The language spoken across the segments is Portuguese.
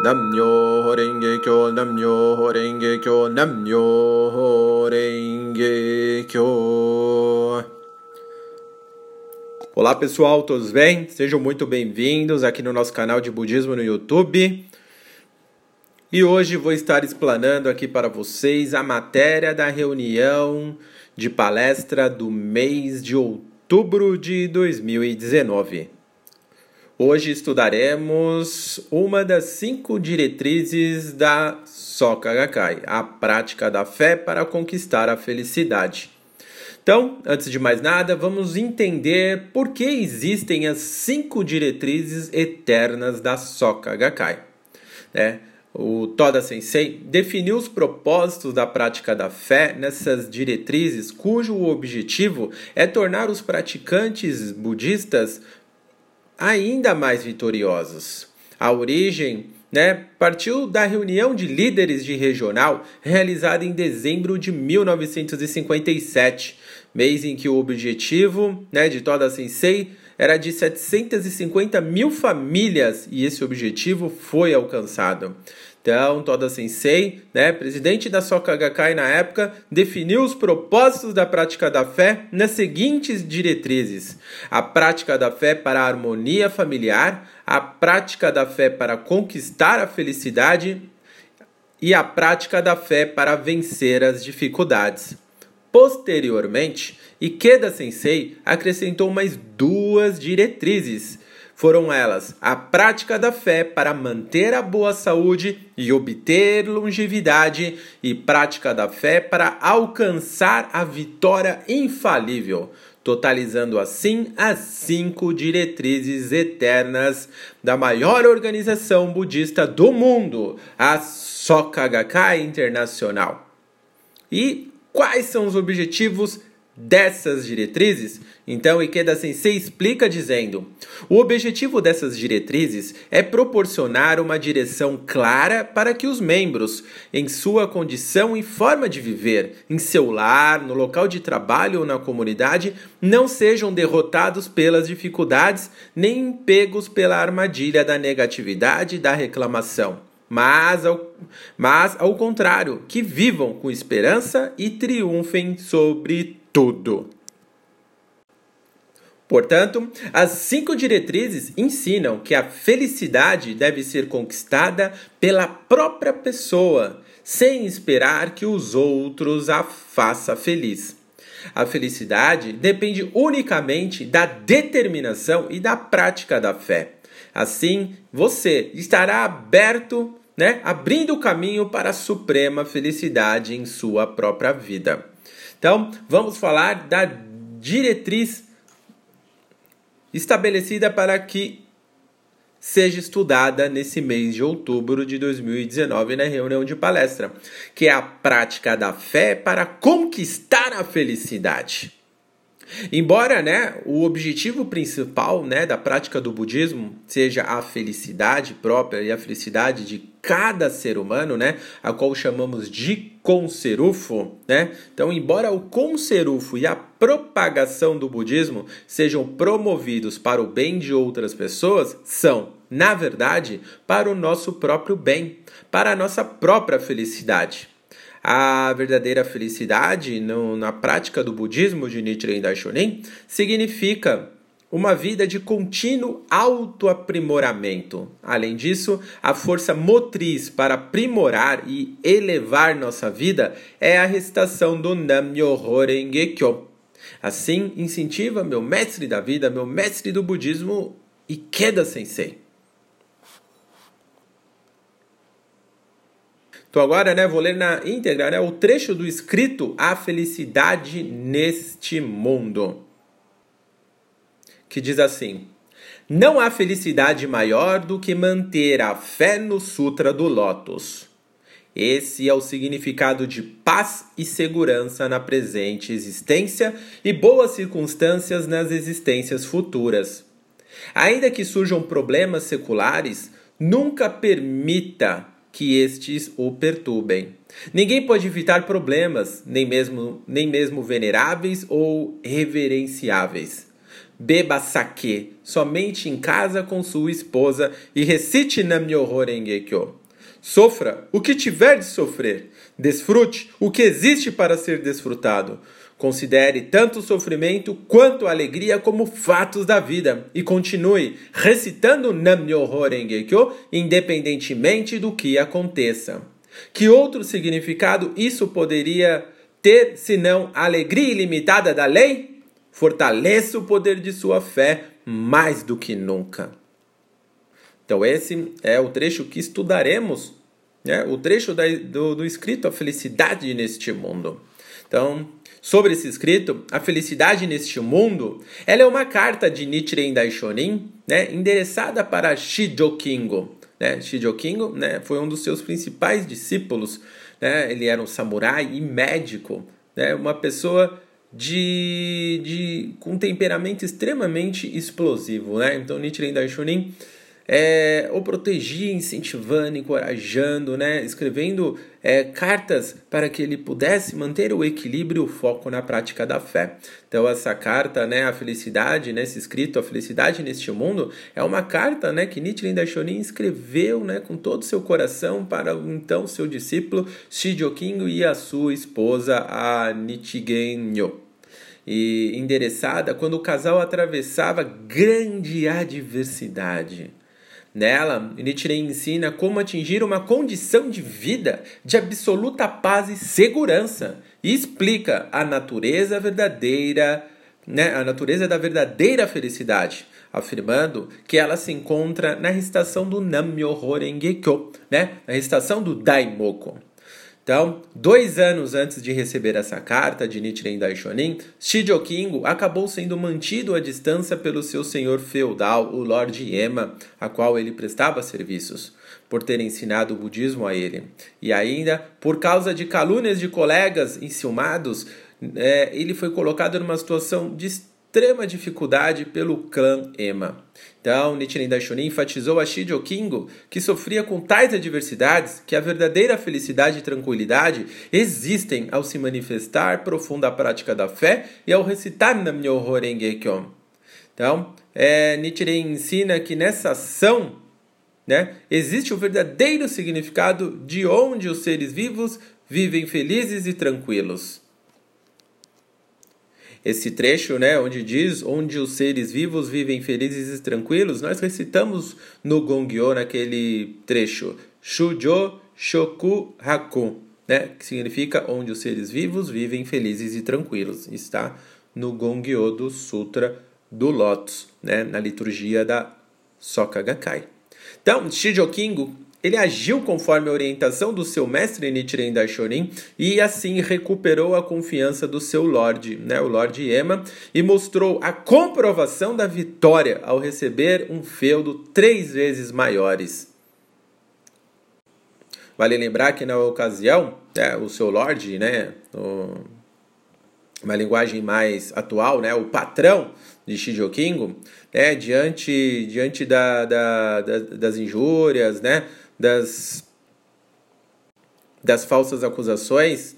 Namyo Renge Kyo, Namyo Renge Kyo, Namyo Renge Kyo. Olá pessoal, todos bem? Sejam muito bem-vindos aqui no nosso canal de Budismo no YouTube. E hoje vou estar explanando aqui para vocês a matéria da reunião de palestra do mês de outubro de 2019. Hoje estudaremos uma das cinco diretrizes da Soka Gakkai, a prática da fé para conquistar a felicidade. Então, antes de mais nada, vamos entender por que existem as cinco diretrizes eternas da Soka Gakkai. Né? O Toda Sensei definiu os propósitos da prática da fé nessas diretrizes, cujo objetivo é tornar os praticantes budistas ainda mais vitoriosos. A origem né, partiu da reunião de líderes de regional realizada em dezembro de 1957, mês em que o objetivo né, de toda a Sensei era de 750 mil famílias e esse objetivo foi alcançado. Então, Toda Sensei, né, presidente da Soka Gakkai na época, definiu os propósitos da prática da fé nas seguintes diretrizes: a prática da fé para a harmonia familiar, a prática da fé para conquistar a felicidade e a prática da fé para vencer as dificuldades. Posteriormente, Ikeda Sensei acrescentou mais duas diretrizes foram elas a prática da fé para manter a boa saúde e obter longevidade, e prática da fé para alcançar a vitória infalível, totalizando assim as cinco diretrizes eternas da maior organização budista do mundo, a Soka Gakkai Internacional. E quais são os objetivos dessas diretrizes? Então, Ikeda Sensei explica dizendo: o objetivo dessas diretrizes é proporcionar uma direção clara para que os membros, em sua condição e forma de viver, em seu lar, no local de trabalho ou na comunidade, não sejam derrotados pelas dificuldades nem pegos pela armadilha da negatividade e da reclamação mas ao, mas ao contrário, que vivam com esperança e triunfem sobre tudo. Portanto, as cinco diretrizes ensinam que a felicidade deve ser conquistada pela própria pessoa, sem esperar que os outros a façam feliz. A felicidade depende unicamente da determinação e da prática da fé. Assim, você estará aberto, né, abrindo o caminho para a suprema felicidade em sua própria vida. Então, vamos falar da diretriz estabelecida para que seja estudada nesse mês de outubro de 2019 na reunião de palestra, que é a prática da fé para conquistar a felicidade. Embora né, o objetivo principal né, da prática do budismo seja a felicidade própria e a felicidade de cada ser humano, né, a qual chamamos de conserufo, né? Então, embora o conserufo e a propagação do budismo sejam promovidos para o bem de outras pessoas, são, na verdade, para o nosso próprio bem, para a nossa própria felicidade. A verdadeira felicidade no, na prática do budismo de Nichiren Daishonin significa uma vida de contínuo autoaprimoramento. Além disso, a força motriz para aprimorar e elevar nossa vida é a recitação do Nam-myoho Renge-kyo. Assim, incentiva meu mestre da vida, meu mestre do budismo, Ikeda Sensei. Então agora, né, vou ler na íntegra, né, o trecho do escrito A Felicidade neste Mundo, que diz assim: Não há felicidade maior do que manter a fé no Sutra do Lótus. Esse é o significado de paz e segurança na presente existência e boas circunstâncias nas existências futuras. Ainda que surjam problemas seculares, nunca permita que estes o perturbem. Ninguém pode evitar problemas, nem mesmo, nem mesmo veneráveis ou reverenciáveis. beba sake somente em casa com sua esposa e recite Nam-myoho. Sofra o que tiver de sofrer, desfrute o que existe para ser desfrutado. Considere tanto o sofrimento quanto a alegria como fatos da vida e continue recitando Nam-myoho Renge-kyo independentemente do que aconteça. Que outro significado isso poderia ter senão a alegria ilimitada da lei? Fortaleça o poder de sua fé mais do que nunca. Então, esse é o trecho que estudaremos, né? o trecho da, do, do escrito A Felicidade neste Mundo. Então, sobre esse escrito, A Felicidade neste Mundo, ela é uma carta de Nichiren Daishonin, né? endereçada para Shijo Kingo. Né? Shijo Kingo né? foi um dos seus principais discípulos. Né? Ele era um samurai e médico, né? uma pessoa de, de com temperamento extremamente explosivo. Né? Então, Nichiren Daishonin é, o protegia, incentivando, encorajando, né, escrevendo é, cartas para que ele pudesse manter o equilíbrio e o foco na prática da fé. Então essa carta, né, a felicidade, né, escrito, a felicidade neste mundo, é uma carta, né, que Nichiren Daishonin escreveu, né, com todo o seu coração para então seu discípulo Shijokingo e a sua esposa a Nichigenyo e endereçada quando o casal atravessava grande adversidade. Nela, Nichiren ensina como atingir uma condição de vida de absoluta paz e segurança e explica a natureza verdadeira, né, a natureza da verdadeira felicidade, afirmando que ela se encontra na recitação do Nam-myoho Renge-kyo, né, na recitação do Daimoku. Então, dois anos antes de receber essa carta de Nichiren Daishonin, Shijo Kingo acabou sendo mantido à distância pelo seu senhor feudal, o Lord Yema, a qual ele prestava serviços, por ter ensinado o budismo a ele. E ainda, por causa de calúnias de colegas enciumados, é, ele foi colocado numa situação de extrema dificuldade pelo clã Ema. Então, Nichiren Daishonin enfatizou a Shijo Kingo, que sofria com tais adversidades, que a verdadeira felicidade e tranquilidade existem ao se manifestar profunda prática da fé e ao recitar Nam-myoho Renge Kyo. Então, é, Nichiren ensina que nessa ação né, existe o verdadeiro significado de onde os seres vivos vivem felizes e tranquilos esse trecho, né, onde diz onde os seres vivos vivem felizes e tranquilos, nós recitamos no Gongyo naquele trecho Shujo Shoku Haku, né, que significa onde os seres vivos vivem felizes e tranquilos. Está no Gongyo do Sutra do Lotus, né, na liturgia da Soka Gakkai. Então, Shijo Kingo ele agiu conforme a orientação do seu mestre Nichiren Daishonin e assim recuperou a confiança do seu Lorde, né, o Lorde Ema, e mostrou a comprovação da vitória ao receber um feudo três vezes maiores. Vale lembrar que na ocasião, é, o seu Lorde, né, o, uma linguagem mais atual, né, o patrão de Shijokingo, né, diante, diante da, da, da, das injúrias, né, das, das falsas acusações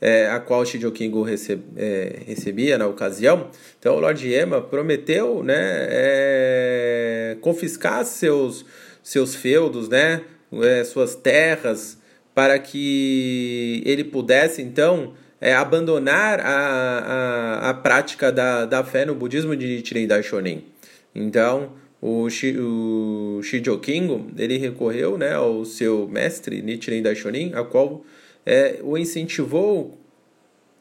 é, a qual Shijo Kingu receb, é, recebia na ocasião. Então o Lord Ema prometeu né, é, confiscar seus, seus feudos, né, é, suas terras, para que ele pudesse então é, abandonar a, a, a prática da, da fé no budismo de Nichiren Daishonin. Então, o, Shi, o ele recorreu né, ao seu mestre Nichiren Daishonin, a qual é, o incentivou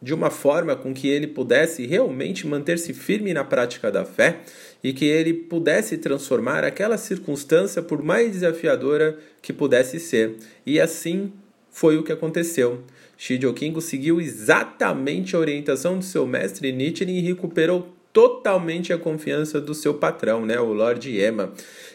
de uma forma com que ele pudesse realmente manter-se firme na prática da fé e que ele pudesse transformar aquela circunstância por mais desafiadora que pudesse ser. E assim foi o que aconteceu. Shijo Kingo seguiu exatamente a orientação do seu mestre Nichiren e recuperou totalmente a confiança do seu patrão, né, o Lord Ema.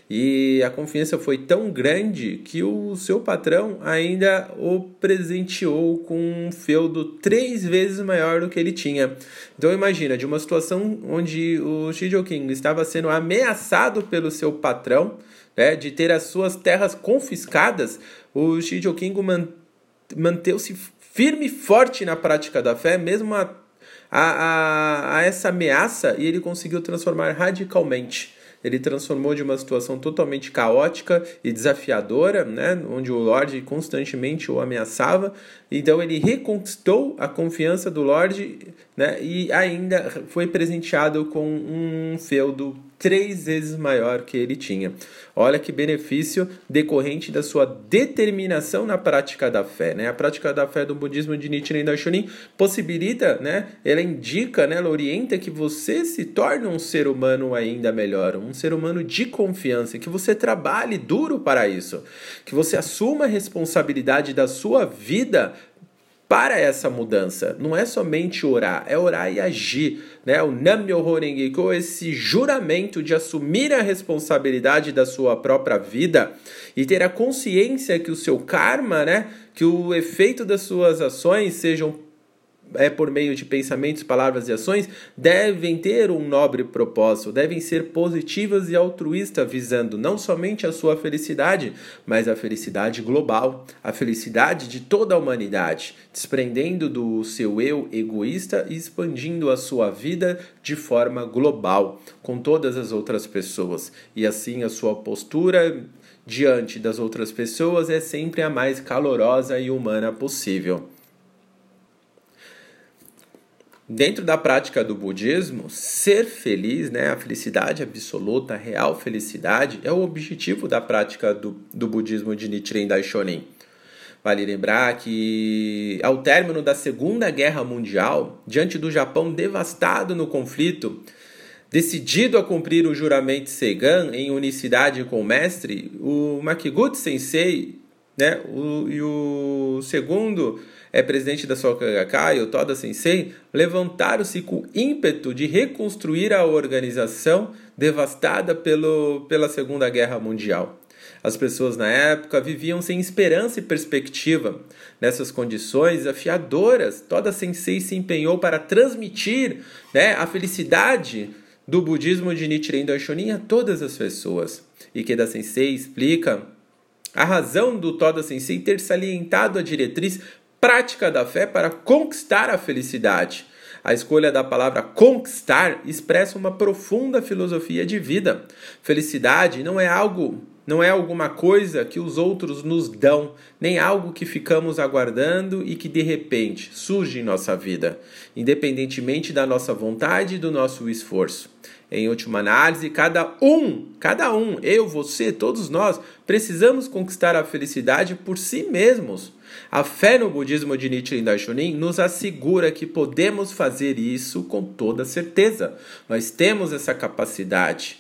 E a confiança foi tão grande que o seu patrão ainda o presenteou com um feudo três vezes maior do que ele tinha. Então imagina, de uma situação onde o Shijo King estava sendo ameaçado pelo seu patrão, né, de ter as suas terras confiscadas, o Shijo King manteve-se firme e forte na prática da fé, mesmo a a, a, a essa ameaça e ele conseguiu transformar radicalmente ele transformou de uma situação totalmente caótica e desafiadora, né, onde o Lorde constantemente o ameaçava. Então ele reconquistou a confiança do Lorde né, e ainda foi presenteado com um feudo três vezes maior que ele tinha. Olha que benefício decorrente da sua determinação na prática da fé. Né? A prática da fé do budismo de Nichiren Daishonin possibilita, né? ela indica, né? ela orienta que você se torne um ser humano ainda melhor, um ser humano de confiança, que você trabalhe duro para isso, que você assuma a responsabilidade da sua vida para essa mudança. Não é somente orar, é orar e agir. Né? O Nam-myoho esse juramento de assumir a responsabilidade da sua própria vida e ter a consciência que o seu karma, né? que o efeito das suas ações sejam é por meio de pensamentos, palavras e ações, devem ter um nobre propósito, devem ser positivas e altruístas, visando não somente a sua felicidade, mas a felicidade global, a felicidade de toda a humanidade, desprendendo do seu eu egoísta e expandindo a sua vida de forma global, com todas as outras pessoas. E assim a sua postura diante das outras pessoas é sempre a mais calorosa e humana possível. Dentro da prática do budismo, ser feliz, né, a felicidade absoluta, a real felicidade, é o objetivo da prática do, do budismo de Nichiren Daishonin. Vale lembrar que, ao término da Segunda Guerra Mundial, diante do Japão devastado no conflito, decidido a cumprir o juramento Seigan em unicidade com o mestre, o Makiguchi Sensei né, o, e o segundo é presidente da Soka Gakkai, o Toda Sensei, levantaram-se com ímpeto de reconstruir a organização devastada pelo, pela Segunda Guerra Mundial. As pessoas na época viviam sem esperança e perspectiva. Nessas condições desafiadoras, Toda Sensei se empenhou para transmitir né, a felicidade do budismo de Nichiren Daishonin a todas as pessoas. E Keda Sensei explica a razão do Toda Sensei ter salientado a diretriz prática da fé para conquistar a felicidade. A escolha da palavra conquistar expressa uma profunda filosofia de vida. Felicidade não é algo, não é alguma coisa que os outros nos dão, nem algo que ficamos aguardando e que de repente surge em nossa vida, independentemente da nossa vontade e do nosso esforço. Em última análise, cada um, cada um, eu, você, todos nós, precisamos conquistar a felicidade por si mesmos. A fé no budismo de Nichiren Daishonin nos assegura que podemos fazer isso com toda certeza. Nós temos essa capacidade.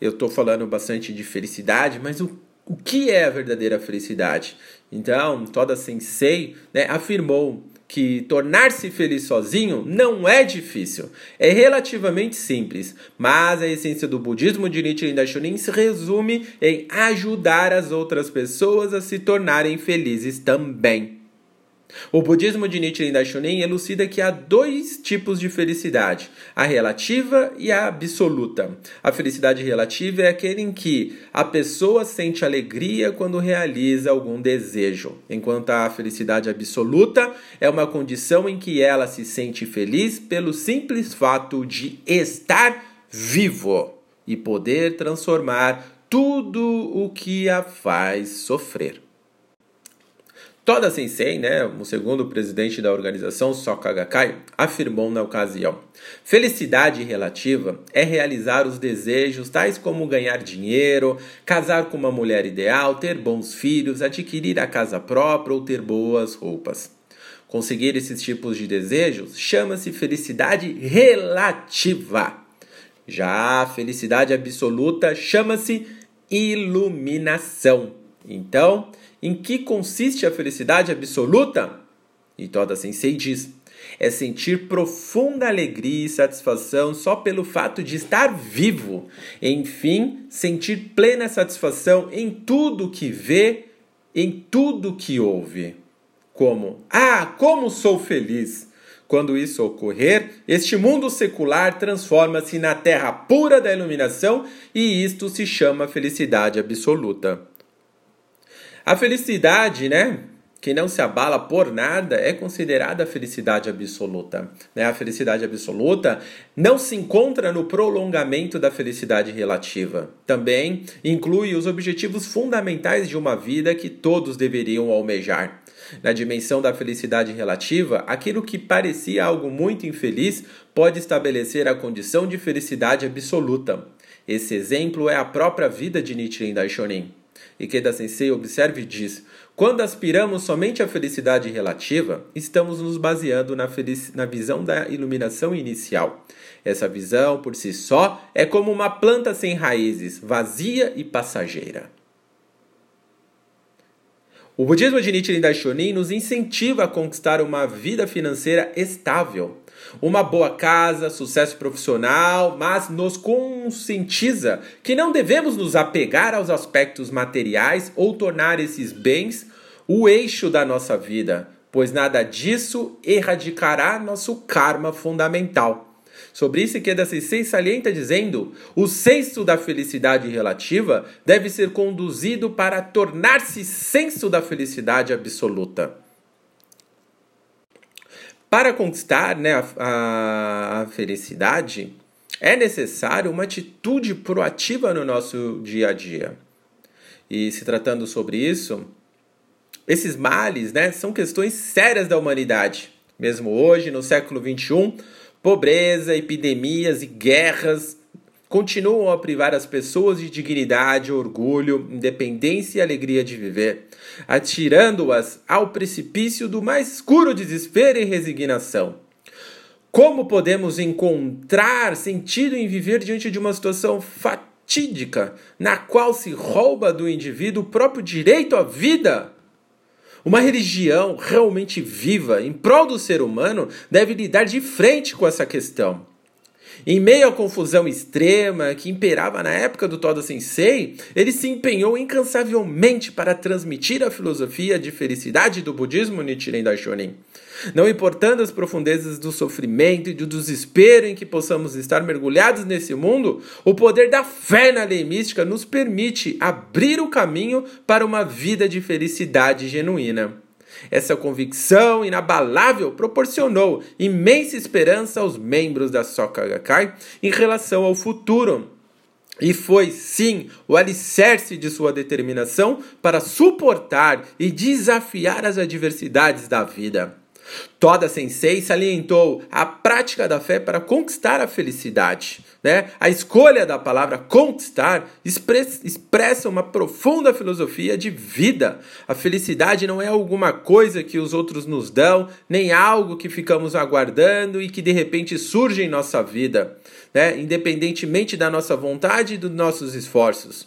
Eu estou falando bastante de felicidade, mas o, o que é a verdadeira felicidade? Então, Toda Sensei né, afirmou que tornar-se feliz sozinho não é difícil, é relativamente simples, mas a essência do budismo de Nichiren Daishonin se resume em ajudar as outras pessoas a se tornarem felizes também. O budismo de Nichiren Daishonin elucida que há dois tipos de felicidade, a relativa e a absoluta. A felicidade relativa é aquele em que a pessoa sente alegria quando realiza algum desejo, enquanto a felicidade absoluta é uma condição em que ela se sente feliz pelo simples fato de estar vivo e poder transformar tudo o que a faz sofrer. Toda Sensei, né, o segundo presidente da organização Soka Gakkai, afirmou na ocasião: Felicidade relativa é realizar os desejos tais como ganhar dinheiro, casar com uma mulher ideal, ter bons filhos, adquirir a casa própria ou ter boas roupas. Conseguir esses tipos de desejos chama-se felicidade relativa. Já a felicidade absoluta chama-se iluminação. Então, em que consiste a felicidade absoluta? E Toda Sensei diz: é sentir profunda alegria e satisfação só pelo fato de estar vivo. Enfim, sentir plena satisfação em tudo que vê, em tudo que ouve. Como: Ah, como sou feliz! Quando isso ocorrer, este mundo secular transforma-se na terra pura da iluminação e isto se chama felicidade absoluta. A felicidade, né? que não se abala por nada é considerada a felicidade absoluta. Né? A felicidade absoluta não se encontra no prolongamento da felicidade relativa. Também inclui os objetivos fundamentais de uma vida que todos deveriam almejar. Na dimensão da felicidade relativa, aquilo que parecia algo muito infeliz pode estabelecer a condição de felicidade absoluta. Esse exemplo é a própria vida de Nichiren Daishonin. Ikeda Sensei observa e diz: quando aspiramos somente à felicidade relativa, estamos nos baseando na, na, visão da iluminação inicial. Essa visão, por si só, é como uma planta sem raízes, vazia e passageira. O budismo de Nichiren Daishonin nos incentiva a conquistar uma vida financeira estável, uma boa casa, sucesso profissional, mas nos conscientiza que não devemos nos apegar aos aspectos materiais ou tornar esses bens o eixo da nossa vida, pois nada disso erradicará nosso karma fundamental. Sobre isso, Ikeda Sensei salienta dizendo: o senso da felicidade relativa deve ser conduzido para tornar-se senso da felicidade absoluta. Para conquistar né, a, a, a felicidade, é necessário uma atitude proativa no nosso dia a dia. E se tratando sobre isso, esses males né, são questões sérias da humanidade. Mesmo hoje, no século XXI, Pobreza, epidemias e guerras continuam a privar as pessoas de dignidade, orgulho, independência e alegria de viver, atirando-as ao precipício do mais escuro desespero e resignação. Como podemos encontrar sentido em viver diante de uma situação fatídica na qual se rouba do indivíduo o próprio direito à vida? Uma religião realmente viva, em prol do ser humano, deve lidar de frente com essa questão. Em meio à confusão extrema que imperava na época do Toda Sensei, ele se empenhou incansavelmente para transmitir a filosofia de felicidade do budismo Nichiren Daishonin. Não importando as profundezas do sofrimento e do desespero em que possamos estar mergulhados nesse mundo, o poder da fé na lei mística nos permite abrir o caminho para uma vida de felicidade genuína. Essa convicção inabalável proporcionou imensa esperança aos membros da Soka Gakkai em relação ao futuro. E foi, sim, o alicerce de sua determinação para suportar e desafiar as adversidades da vida. Toda Sensei salientou a prática da fé para conquistar a felicidade. Né? A escolha da palavra conquistar expressa uma profunda filosofia de vida. A felicidade não é alguma coisa que os outros nos dão, nem algo que ficamos aguardando e que de repente surge em nossa vida, né? independentemente da nossa vontade e dos nossos esforços.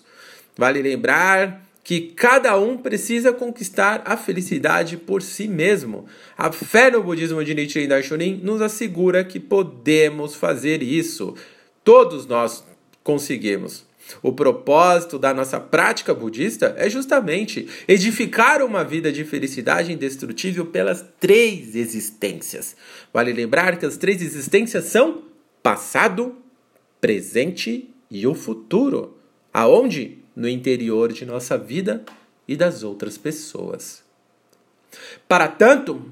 Vale lembrar que cada um precisa conquistar a felicidade por si mesmo. A fé no budismo de Nichiren Daishonin nos assegura que podemos fazer isso. Todos nós conseguimos. O propósito da nossa prática budista é justamente edificar uma vida de felicidade indestrutível pelas três existências. Vale lembrar que as três existências são passado, presente e o futuro. Aonde? No interior de nossa vida e das outras pessoas. Para tanto,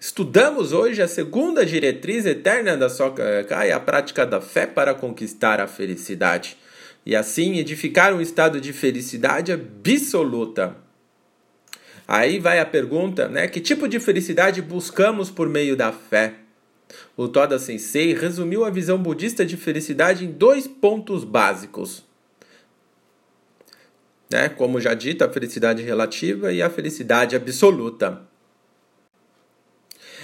estudamos hoje a segunda diretriz eterna da Soka e a prática da fé para conquistar a felicidade e assim edificar um estado de felicidade absoluta. Aí vai a pergunta, né? Que tipo de felicidade buscamos por meio da fé? O Toda Sensei resumiu a visão budista de felicidade em dois pontos básicos. Né? Como já dito, a felicidade relativa e a felicidade absoluta.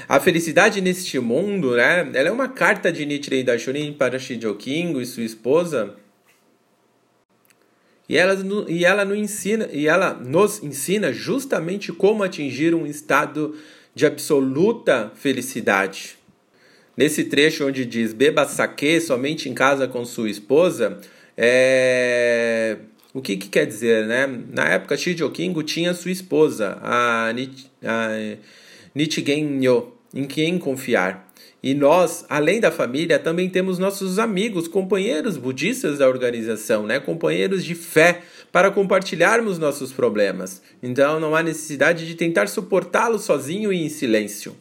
A felicidade neste mundo, né? Ela é uma carta de Nichiren Daishonin para Shijo Kingo e sua esposa. E ela, e, ela nos ensina, e ela nos ensina justamente como atingir um estado de absoluta felicidade. Nesse trecho onde diz beba saque somente em casa com sua esposa, é... o que, que quer dizer, né? Na época, Shijo Kingo tinha sua esposa, a, Nich... a Nichigen Nyo, em quem confiar. E nós, além da família, também temos nossos amigos, companheiros budistas da organização, né? companheiros de fé, para compartilharmos nossos problemas. Então não há necessidade de tentar suportá-los sozinho e em silêncio.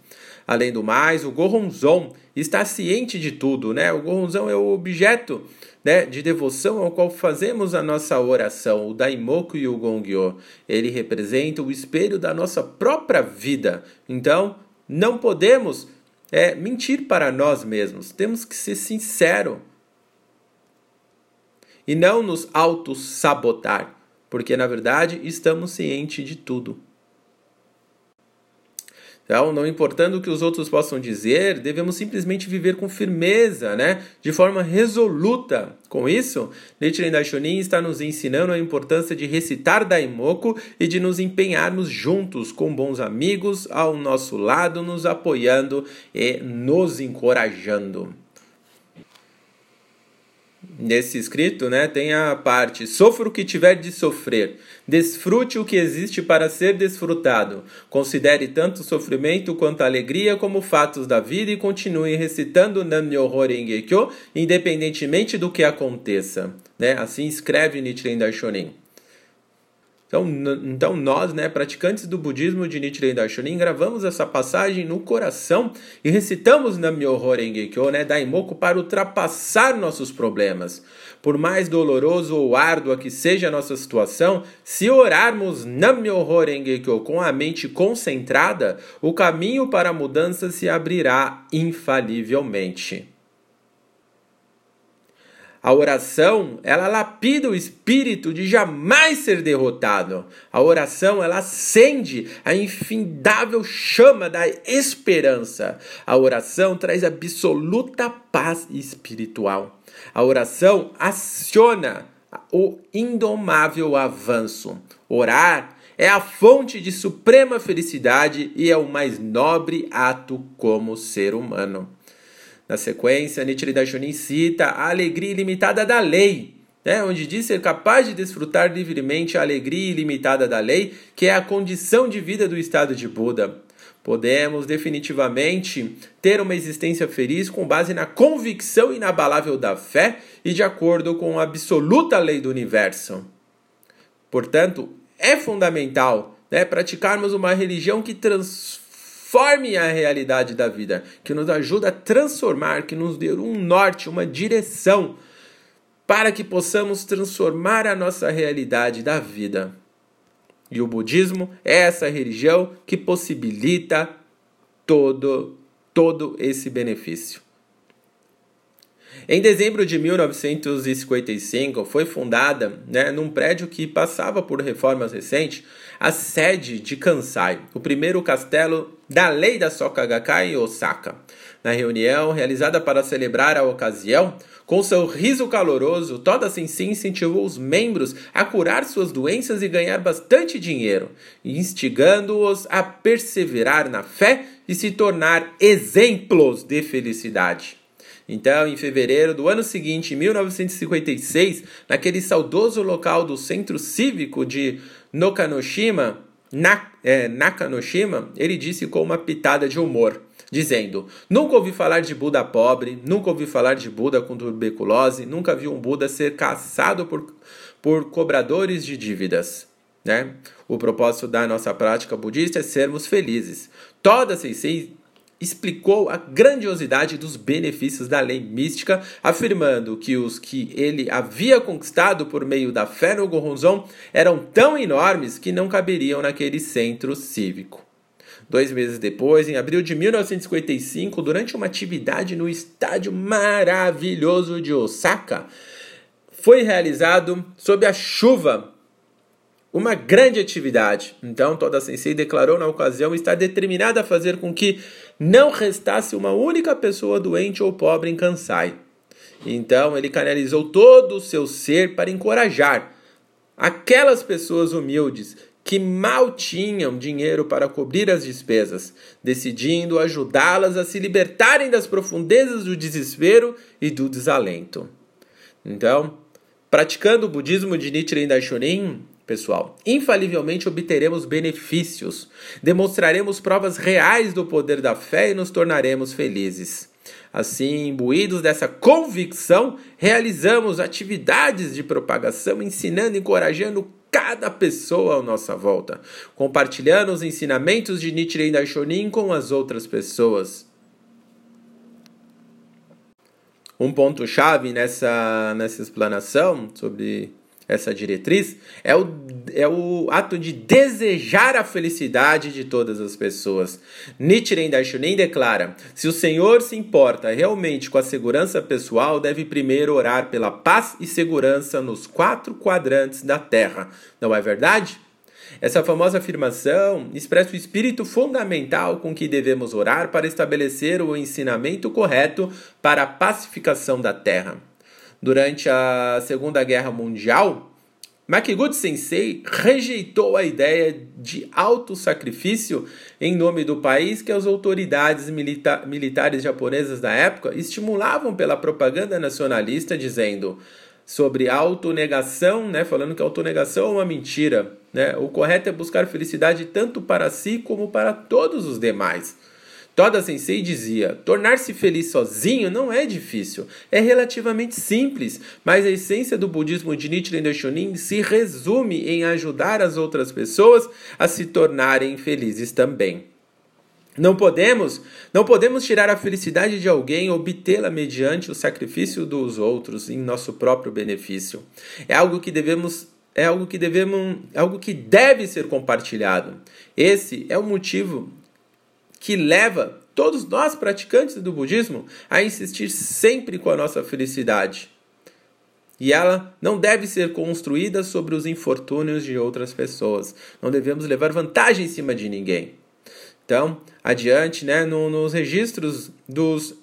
Além do mais, o Goronzon está ciente de tudo, né? O Goronzon é o objeto né, de devoção ao qual fazemos a nossa oração, o Daimoku e o Gongyo. Ele representa o espelho da nossa própria vida. Então, não podemos é, mentir para nós mesmos. Temos que ser sinceros e não nos auto-sabotar, porque na verdade estamos cientes de tudo. Então, não importando o que os outros possam dizer, devemos simplesmente viver com firmeza, né? de forma resoluta. Com isso, Nichiren Daishonin está nos ensinando a importância de recitar Daimoku e de nos empenharmos juntos com bons amigos ao nosso lado, nos apoiando e nos encorajando nesse escrito, né, tem a parte: sofra o que tiver de sofrer, desfrute o que existe para ser desfrutado, considere tanto sofrimento quanto alegria como fatos da vida e continue recitando Nam-myoho Renge-kyo, independentemente do que aconteça. Né? Assim escreve Nichiren Daishonin. Então, então nós, né, praticantes do budismo de Nichiren Daishonin, gravamos essa passagem no coração e recitamos Nam-myoho Renge-kyo, né, Daimoku, para ultrapassar nossos problemas. Por mais doloroso ou árdua que seja a nossa situação, se orarmos Nam-myoho Renge-kyo com a mente concentrada, o caminho para a mudança se abrirá infalivelmente. A oração, ela lapida o espírito de jamais ser derrotado. A oração, ela acende a infindável chama da esperança. A oração traz absoluta paz espiritual. A oração aciona o indomável avanço. Orar é a fonte de suprema felicidade e é o mais nobre ato como ser humano. Na sequência, Nichiren Daishonin cita a alegria ilimitada da lei, né, onde diz ser capaz de desfrutar livremente a alegria ilimitada da lei, que é a condição de vida do estado de Buda. Podemos definitivamente ter uma existência feliz com base na convicção inabalável da fé e de acordo com a absoluta lei do universo. Portanto, é fundamental né, praticarmos uma religião que transforma transforme a realidade da vida, que nos ajuda a transformar, que nos dê um norte, uma direção, para que possamos transformar a nossa realidade da vida. E o budismo é essa religião que possibilita todo, todo esse benefício. Em dezembro de 1955, foi fundada, né, num prédio que passava por reformas recentes, a sede de Kansai, o primeiro castelo da lei da Soka Gakkai em Osaka. Na reunião realizada para celebrar a ocasião, com seu riso caloroso, Toda Sensei incentivou os membros a curar suas doenças e ganhar bastante dinheiro, instigando-os a perseverar na fé e se tornar exemplos de felicidade. Então, em fevereiro do ano seguinte, 1956, naquele saudoso local do Centro Cívico de Nakanoshima, na, é, Nakanoshima, ele disse com uma pitada de humor, dizendo: Nunca ouvi falar de Buda pobre, nunca ouvi falar de Buda com tuberculose, nunca vi um Buda ser caçado por, por cobradores de dívidas. Né? O propósito da nossa prática budista é sermos felizes. Toda explicou a grandiosidade dos benefícios da lei mística, afirmando que os que ele havia conquistado por meio da fé no Goronzon eram tão enormes que não caberiam naquele centro cívico. Dois meses depois, em abril de 1955, durante uma atividade no estádio maravilhoso de Osaka, foi realizado sob a chuva uma grande atividade. Então, toda Sensei declarou na ocasião estar determinada a fazer com que não restasse uma única pessoa doente ou pobre em Kansai. Então ele canalizou todo o seu ser para encorajar aquelas pessoas humildes que mal tinham dinheiro para cobrir as despesas, decidindo ajudá-las a se libertarem das profundezas do desespero e do desalento. Então, praticando o budismo de Nichiren Daishonin, pessoal. Infalivelmente obteremos benefícios, demonstraremos provas reais do poder da fé e nos tornaremos felizes. Assim, imbuídos dessa convicção, realizamos atividades de propagação, ensinando e encorajando cada pessoa à nossa volta, compartilhando os ensinamentos de Nichiren Daishonin com as outras pessoas. Um ponto-chave nessa, nessa explanação sobre essa diretriz, é o, é o ato de desejar a felicidade de todas as pessoas. Nichiren Daishonin declara: se o Senhor se importa realmente com a segurança pessoal, deve primeiro orar pela paz e segurança nos quatro quadrantes da Terra. Não é verdade? Essa famosa afirmação expressa o espírito fundamental com que devemos orar para estabelecer o ensinamento correto para a pacificação da Terra durante a Segunda Guerra Mundial, Makiguchi Sensei rejeitou a ideia de auto-sacrifício em nome do país que as autoridades milita militares japonesas da época estimulavam pela propaganda nacionalista, dizendo sobre autonegação, né, falando que autonegação é uma mentira. Né? O correto é buscar felicidade tanto para si como para todos os demais. Toda Sensei dizia: tornar-se feliz sozinho não é difícil, é relativamente simples, mas a essência do budismo de Nichiren Daishonin se resume em ajudar as outras pessoas a se tornarem felizes também. Não podemos, não podemos tirar a felicidade de alguém obtê-la mediante o sacrifício dos outros em nosso próprio benefício. É algo que devemos é algo que devemos, algo que deve ser compartilhado. Esse é o motivo que leva todos nós praticantes do budismo a insistir sempre com a nossa felicidade. E ela não deve ser construída sobre os infortúnios de outras pessoas. Não devemos levar vantagem em cima de ninguém. Então, adiante, né, no, nos registros dos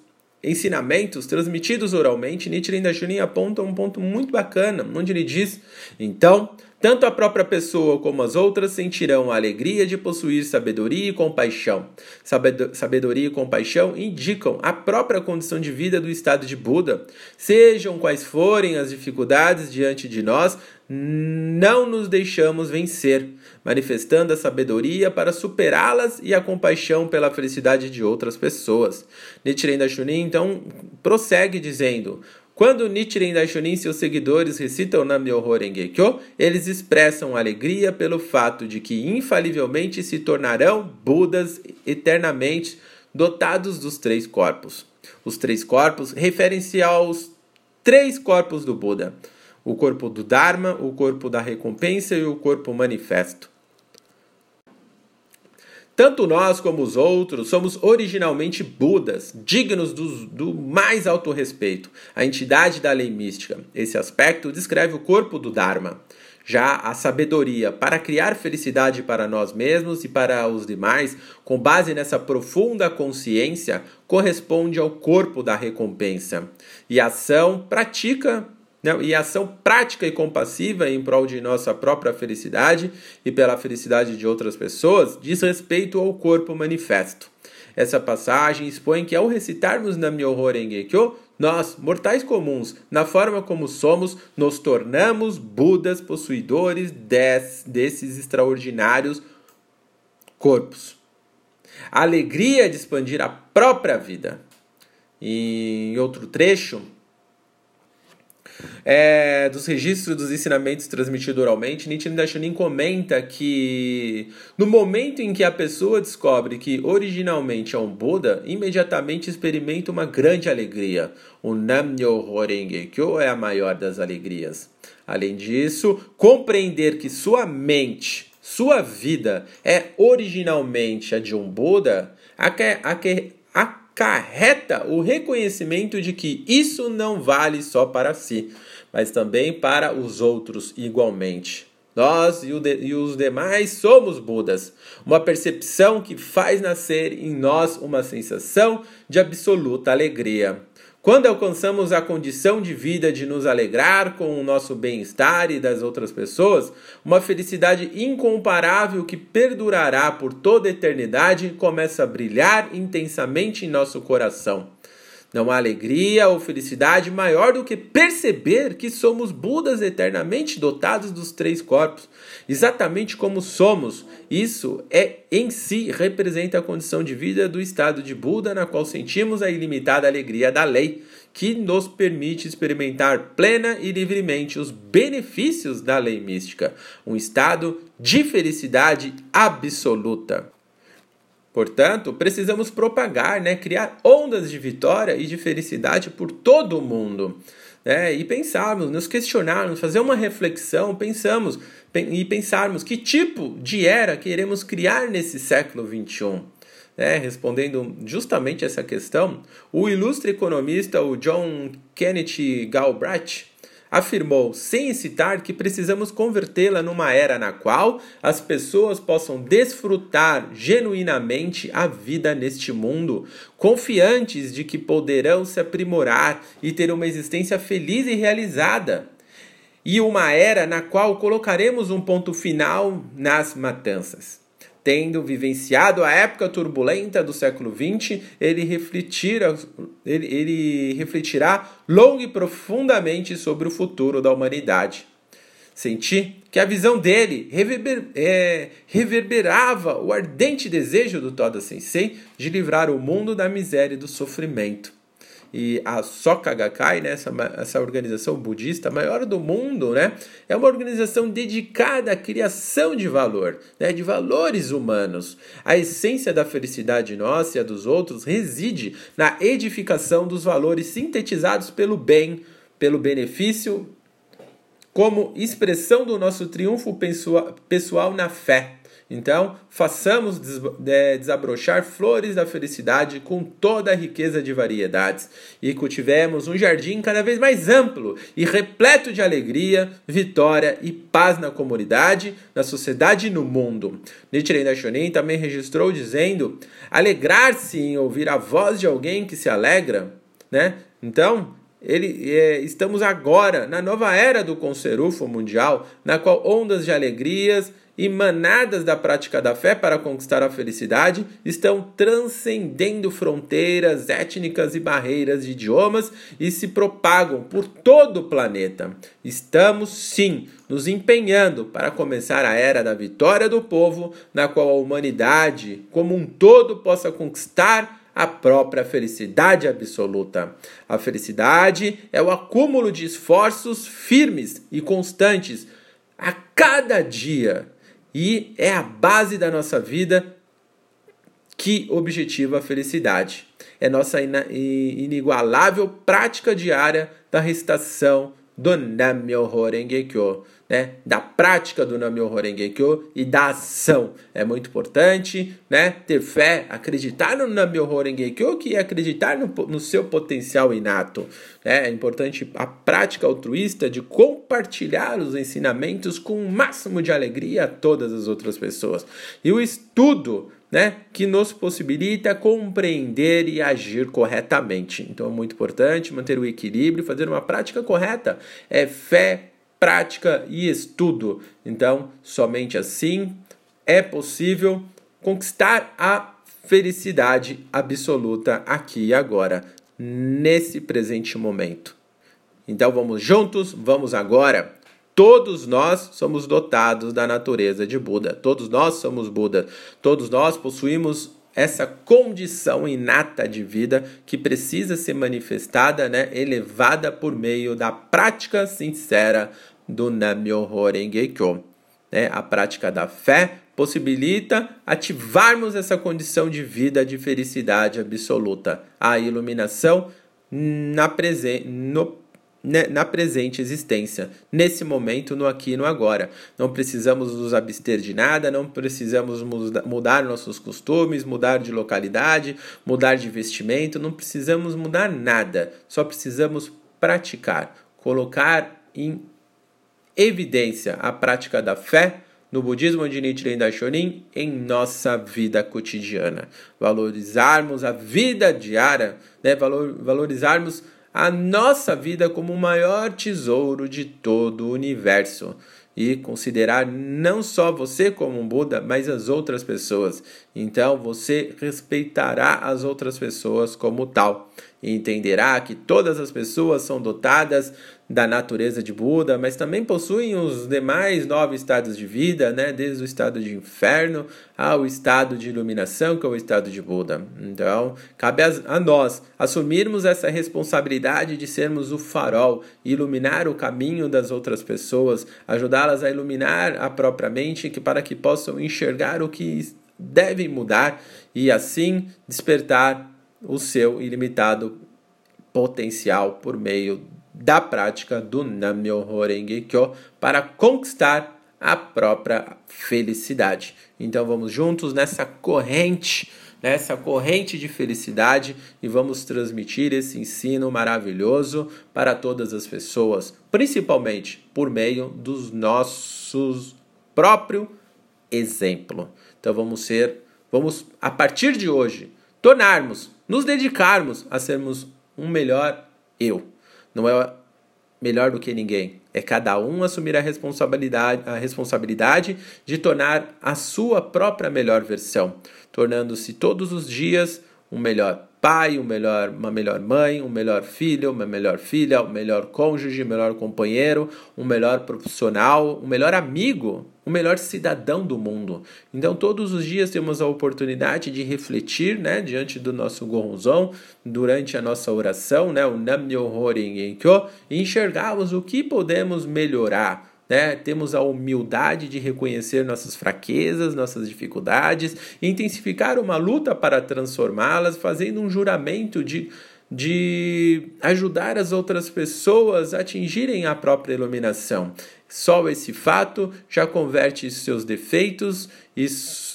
ensinamentos transmitidos oralmente, Nichiren Daishonin aponta um ponto muito bacana, onde ele diz: então, tanto a própria pessoa como as outras sentirão a alegria de possuir sabedoria e compaixão. Sabedoria e compaixão indicam a própria condição de vida do estado de Buda. Sejam quais forem as dificuldades diante de nós, não nos deixamos vencer, manifestando a sabedoria para superá-las e a compaixão pela felicidade de outras pessoas. Nichiren Daishonin então prossegue dizendo: quando Nichiren Daishonin e seus seguidores recitam Nam-myoho Renge-kyo, eles expressam alegria pelo fato de que infalivelmente se tornarão Budas eternamente dotados dos três corpos. Os três corpos referem-se aos três corpos do Buda: o corpo do Dharma, o corpo da recompensa e o corpo manifesto. Tanto nós como os outros somos originalmente Budas, dignos do, do, mais alto respeito, a entidade da lei mística. Esse aspecto descreve o corpo do Dharma. Já a sabedoria para criar felicidade para nós mesmos e para os demais, com base nessa profunda consciência, corresponde ao corpo da recompensa. E a ação pratica né? e ação prática e compassiva em prol de nossa própria felicidade e pela felicidade de outras pessoas diz respeito ao corpo manifesto. Essa passagem expõe que ao recitarmos Nam-myoho Renge-kyo, nós, mortais comuns, na forma como somos, nos tornamos Budas possuidores des, desses extraordinários corpos. A alegria de expandir a própria vida. E em outro trecho, é, dos registros dos ensinamentos transmitidos oralmente, Nichiren Daishonin comenta que no momento em que a pessoa descobre que originalmente é um Buda, imediatamente experimenta uma grande alegria. O Nam-myoho Renge-kyo é a maior das alegrias. Além disso, compreender que sua mente, sua vida é originalmente a de um Buda, acarreta o reconhecimento de que isso não vale só para si, mas também para os outros igualmente. Nós e, e, os demais somos Budas, uma percepção que faz nascer em nós uma sensação de absoluta alegria. Quando alcançamos a condição de vida de nos alegrar com o nosso bem-estar e das outras pessoas, uma felicidade incomparável que perdurará por toda a eternidade começa a brilhar intensamente em nosso coração. Não há alegria ou felicidade maior do que perceber que somos Budas eternamente dotados dos três corpos, exatamente como somos. Isso é em si representa a condição de vida do estado de Buda, na qual sentimos a ilimitada alegria da lei, que nos permite experimentar plena e livremente os benefícios da lei mística, um estado de felicidade absoluta. Portanto, precisamos propagar, né, criar ondas de vitória e de felicidade por todo o mundo. Né, e pensarmos, nos questionarmos, fazer uma reflexão, pensamos e pensarmos que tipo de era queremos criar nesse século XXI. Né, respondendo justamente essa questão, o ilustre economista o John Kenneth Galbraith afirmou, sem citar, que precisamos convertê-la numa era na qual as pessoas possam desfrutar genuinamente a vida neste mundo, confiantes de que poderão se aprimorar e ter uma existência feliz e realizada. E uma era na qual colocaremos um ponto final nas matanças tendo vivenciado a época turbulenta do século XX, ele, refletirá, ele, ele refletirá longo e profundamente sobre o futuro da humanidade. Senti que a visão dele reverber, é, reverberava o ardente desejo do Toda Sensei de livrar o mundo da miséria e do sofrimento e a Soka Gakkai, né, essa, essa organização budista maior do mundo, né, é uma organização dedicada à criação de valor, né, de valores humanos. A essência da felicidade nossa e a dos outros reside na edificação dos valores sintetizados pelo bem, pelo benefício, como expressão do nosso triunfo pessoal na fé então, façamos desabrochar flores da felicidade com toda a riqueza de variedades e cultivemos um jardim cada vez mais amplo e repleto de alegria, vitória e paz na comunidade, na sociedade e no mundo. Nichiren Daishonin também registrou dizendo: alegrar-se em ouvir a voz de alguém que se alegra, né? Então, ele, é, estamos agora na nova era do Conserufo mundial, na qual ondas de alegrias e manadas da prática da fé para conquistar a felicidade estão transcendendo fronteiras étnicas e barreiras de idiomas e se propagam por todo o planeta. Estamos, sim, nos empenhando para começar a era da vitória do povo, na qual a humanidade como um todo possa conquistar a própria felicidade absoluta. A felicidade é o acúmulo de esforços firmes e constantes a cada dia e é a base da nossa vida que objetiva a felicidade. É nossa inigualável prática diária da recitação do Nam-myoho Renge Kyo né, da prática do Namyo Horenge Kyo e da ação. É muito importante, né, ter fé, acreditar no Namyo Horenge Kyo, que é acreditar no, no seu potencial inato. Né? É importante a prática altruísta de compartilhar os ensinamentos com o máximo de alegria a todas as outras pessoas. E o estudo né, que nos possibilita compreender e agir corretamente. Então é muito importante manter o equilíbrio, fazer uma prática correta. É fé, prática e estudo. Então, somente assim é possível conquistar a felicidade absoluta aqui e agora, nesse presente momento. Então vamos juntos, vamos agora. Todos nós somos dotados da natureza de Buda. Todos nós somos Buda. Todos nós possuímos essa condição inata de vida que precisa ser manifestada, né, elevada por meio da prática sincera do Namyoho Renge Kyo. Né? A prática da fé possibilita ativarmos essa condição de vida de felicidade absoluta, a iluminação na, presen no na presente existência, nesse momento, no aqui e no agora. Não precisamos nos abster de nada, não precisamos mudar nossos costumes, mudar de localidade, mudar de vestimento, não precisamos mudar nada, só precisamos praticar, colocar em evidência a prática da fé no budismo de Nichiren Daishonin em nossa vida cotidiana. Valorizarmos a vida diária, né? Valor, valorizarmos a nossa vida como o maior tesouro de todo o universo. e considerar não só você como um Buda, mas as outras pessoas. Então você respeitará as outras pessoas como tal e entenderá que todas as pessoas são dotadas da natureza de Buda, mas também possuem os demais nove estados de vida, né? desde o estado de inferno ao estado de iluminação, que é o estado de Buda. Então, cabe a nós assumirmos essa responsabilidade de sermos o farol, iluminar o caminho das outras pessoas, ajudá-las a iluminar a própria mente, que para que possam enxergar o que devem mudar e assim despertar o seu ilimitado potencial por meio da prática do Nam-myoho Kyo para conquistar a própria felicidade. Então vamos juntos nessa corrente, nessa corrente de felicidade e vamos transmitir esse ensino maravilhoso para todas as pessoas, principalmente por meio dos nossos próprio exemplo. Então vamos ser, vamos a partir de hoje tornarmos, nos dedicarmos a sermos um melhor eu não é melhor do que ninguém. É cada um assumir a responsabilidade, a responsabilidade de tornar a sua própria melhor versão, tornando-se todos os dias um melhor pai, um melhor, uma melhor mãe, um melhor filho, uma melhor filha, um melhor cônjuge, um melhor companheiro, um melhor profissional, um melhor amigo, um melhor cidadão do mundo. Então, todos os dias temos a oportunidade de refletir, né, diante do nosso Goronzon, durante a nossa oração, né, o Nam Myoho Renge Kyo, e enxergarmos o que podemos melhorar né? Temos a humildade de reconhecer nossas fraquezas, nossas dificuldades, intensificar uma luta para transformá-las, fazendo um juramento de, de ajudar as outras pessoas a atingirem a própria iluminação. Só esse fato já converte seus defeitos e,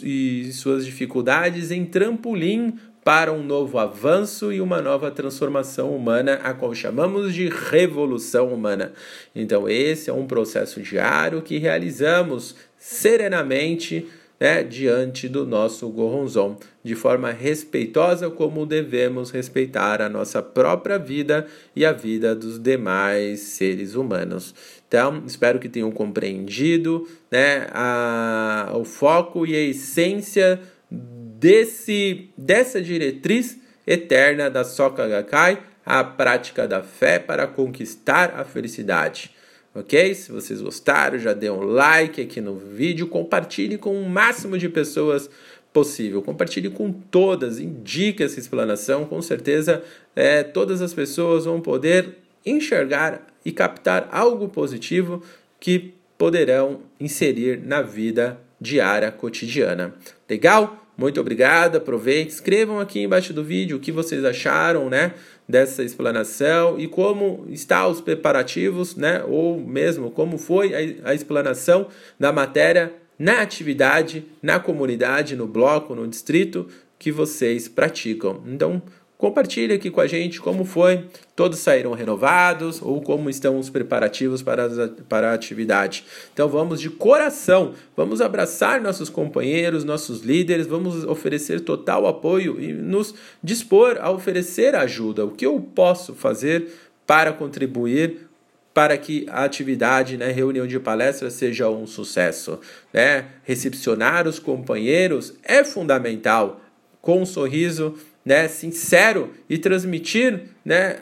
e suas dificuldades em trampolim para um novo avanço e uma nova transformação humana, a qual chamamos de revolução humana. Então, esse é um processo diário que realizamos serenamente né, diante do nosso Goronzon, de forma respeitosa, como devemos respeitar a nossa própria vida e a vida dos demais seres humanos. Então, espero que tenham compreendido né, a, o foco e a essência desse, dessa diretriz eterna da Soka Gakkai, a prática da fé para conquistar a felicidade. Ok? Se vocês gostaram, já dê um like aqui no vídeo, compartilhe com o máximo de pessoas possível. Compartilhe com todas, indique essa explanação, com certeza é, todas as pessoas vão poder enxergar e captar algo positivo que poderão inserir na vida diária cotidiana. Legal? Muito obrigado, aproveite, escrevam aqui embaixo do vídeo o que vocês acharam, né, dessa explanação e como está os preparativos, né, ou mesmo como foi a, a explanação da matéria na atividade, na comunidade, no bloco, no distrito que vocês praticam. Então, Compartilhe aqui com a gente como foi, todos saíram renovados ou como estão os preparativos para, para a atividade. Então vamos de coração, vamos abraçar nossos companheiros, nossos líderes, vamos oferecer total apoio e nos dispor a oferecer ajuda. O que eu posso fazer para contribuir para que a atividade, né, reunião de palestra seja um sucesso, né? Recepcionar os companheiros é fundamental. Com um sorriso, né, sincero e transmitir né,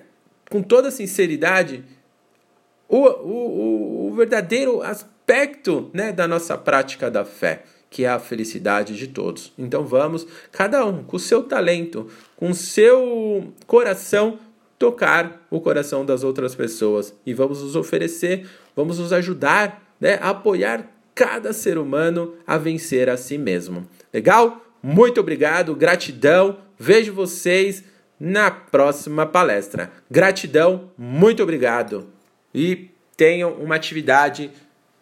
com toda sinceridade o, o, o verdadeiro aspecto né, da nossa prática da fé, que é a felicidade de todos. Então vamos, cada um com o seu talento, com o seu coração, tocar o coração das outras pessoas e vamos nos oferecer, vamos nos ajudar né, a apoiar cada ser humano a vencer a si mesmo. Legal? Muito obrigado, gratidão. Vejo vocês na próxima palestra. Gratidão, muito obrigado. E tenham uma atividade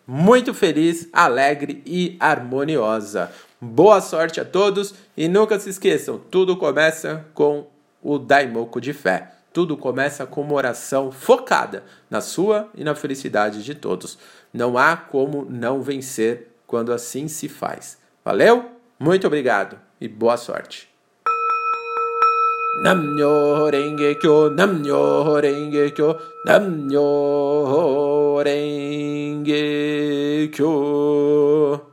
muito feliz, alegre e harmoniosa. Boa sorte a todos e nunca se esqueçam, tudo começa com o Daimoku de fé. Tudo começa com uma oração focada na sua e na felicidade de todos. Não há como não vencer quando assim se faz. Valeu? Muito obrigado e boa sorte. Namnyo Renge Kyo, Namnyo Renge Kyo, Namnyo Renge Kyo.